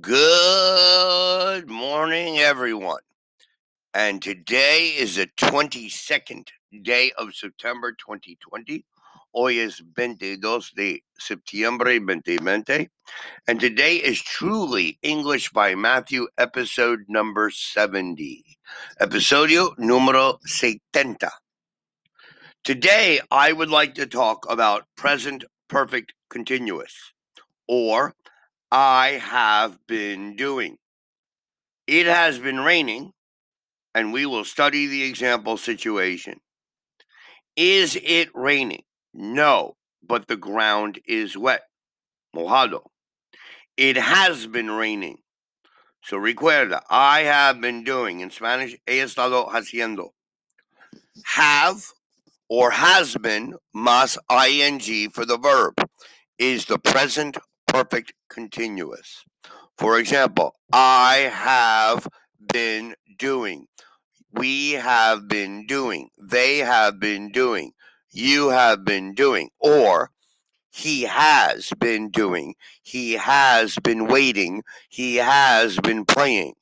Good morning, everyone. And today is the 22nd day of September 2020. Hoy es 22 de septiembre 2020. And today is truly English by Matthew, episode number 70. Episodio número 70. Today, I would like to talk about present perfect continuous or I have been doing. It has been raining, and we will study the example situation. Is it raining? No, but the ground is wet. Mojado. It has been raining. So recuerda, I have been doing. In Spanish, he estado haciendo. Have or has been más ing for the verb is the present perfect continuous. For example, I have been doing. We have been doing. They have been doing. You have been doing. Or he has been doing. He has been waiting. He has been playing.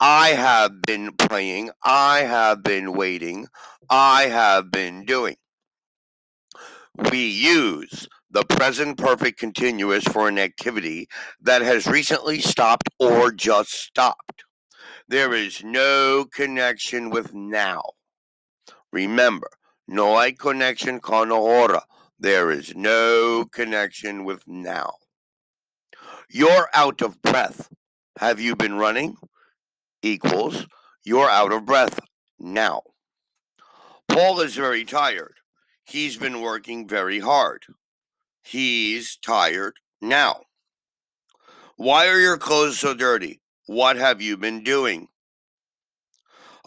I have been playing. I have been waiting. I have been doing. We use the present perfect continuous for an activity that has recently stopped or just stopped. There is no connection with now. Remember, no hay connection con ahora. There is no connection with now. You're out of breath. Have you been running? Equals, you're out of breath now. Paul is very tired. He's been working very hard. He's tired now. Why are your clothes so dirty? What have you been doing?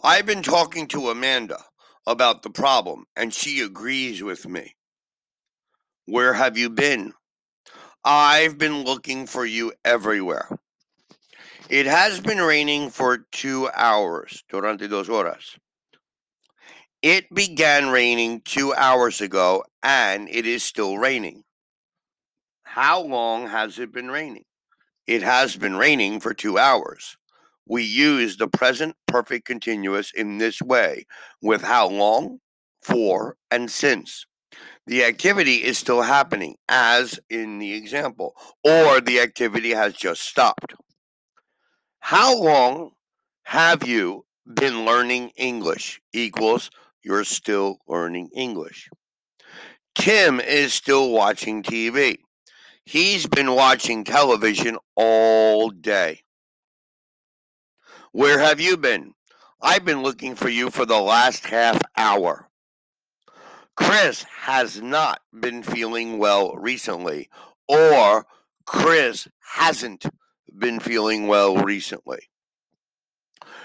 I've been talking to Amanda about the problem, and she agrees with me. Where have you been? I've been looking for you everywhere. It has been raining for two hours, durante dos horas. It began raining two hours ago, and it is still raining. How long has it been raining? It has been raining for two hours. We use the present perfect continuous in this way with how long, for, and since. The activity is still happening, as in the example, or the activity has just stopped. How long have you been learning English? Equals you're still learning English. Tim is still watching TV. He's been watching television all day. Where have you been? I've been looking for you for the last half hour. Chris has not been feeling well recently, or Chris hasn't been feeling well recently.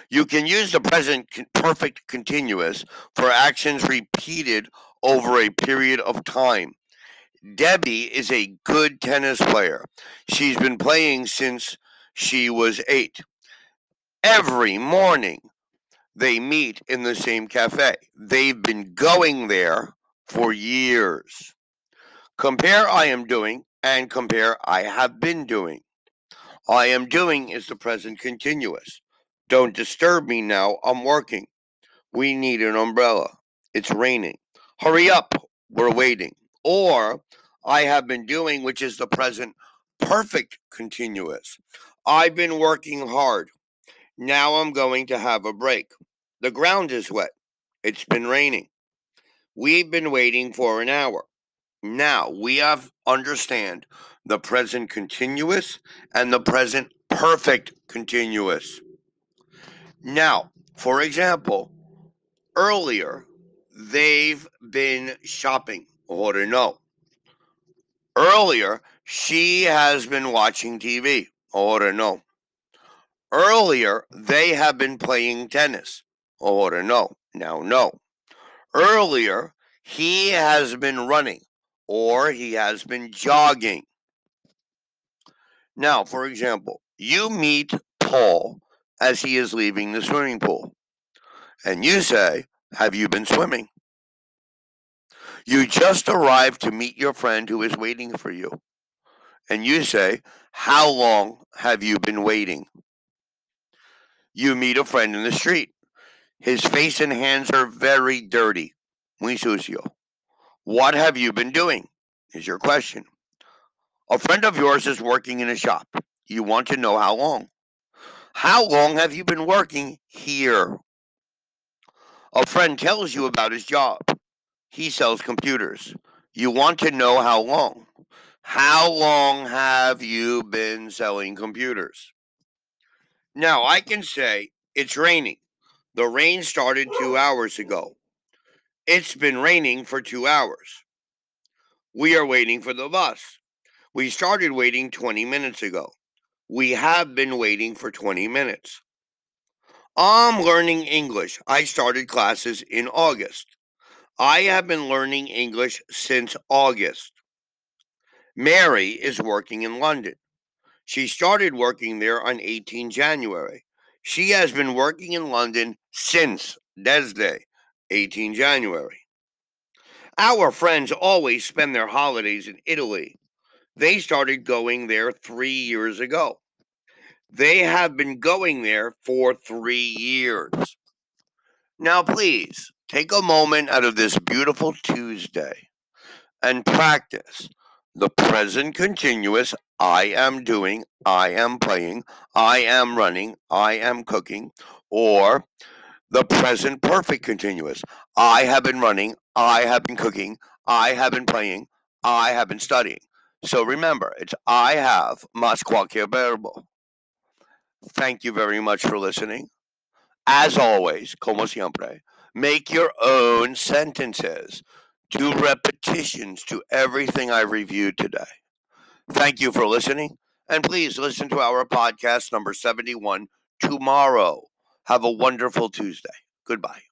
You can use the present perfect continuous for actions repeated over a period of time. Debbie is a good tennis player. She's been playing since she was eight. Every morning, they meet in the same cafe. They've been going there for years. Compare I am doing and compare I have been doing. I am doing is the present continuous. Don't disturb me now. I'm working. We need an umbrella. It's raining. Hurry up. We're waiting. Or I have been doing, which is the present perfect continuous. I've been working hard. Now I'm going to have a break. The ground is wet. It's been raining. We've been waiting for an hour. Now we have understand the present continuous and the present perfect continuous. Now, for example, earlier they've been shopping or no. Earlier, she has been watching TV or no. Earlier, they have been playing tennis or no. Now, no. Earlier, he has been running or he has been jogging. Now, for example, you meet Paul as he is leaving the swimming pool. And you say, Have you been swimming? You just arrived to meet your friend who is waiting for you. and you say, How long have you been waiting? You meet a friend in the street. His face and hands are very dirty. Muy sucio. What have you been doing? Is your question. A friend of yours is working in a shop. You want to know how long. How long have you been working here? A friend tells you about his job. He sells computers. You want to know how long. How long have you been selling computers? Now, I can say it's raining. The rain started two hours ago. It's been raining for two hours. We are waiting for the bus. We started waiting 20 minutes ago. We have been waiting for 20 minutes. I'm learning English. I started classes in August. I have been learning English since August. Mary is working in London. She started working there on 18 January. She has been working in London since Desde 18 January. Our friends always spend their holidays in Italy. They started going there three years ago. They have been going there for three years. Now, please take a moment out of this beautiful Tuesday and practice the present continuous I am doing, I am playing, I am running, I am cooking, or the present perfect continuous. I have been running, I have been cooking, I have been playing, I have been studying. So remember, it's I have más cualquier verbo. Thank you very much for listening. As always, como siempre, make your own sentences. Do repetitions to everything I reviewed today. Thank you for listening, and please listen to our podcast number 71 tomorrow. Have a wonderful Tuesday. Goodbye.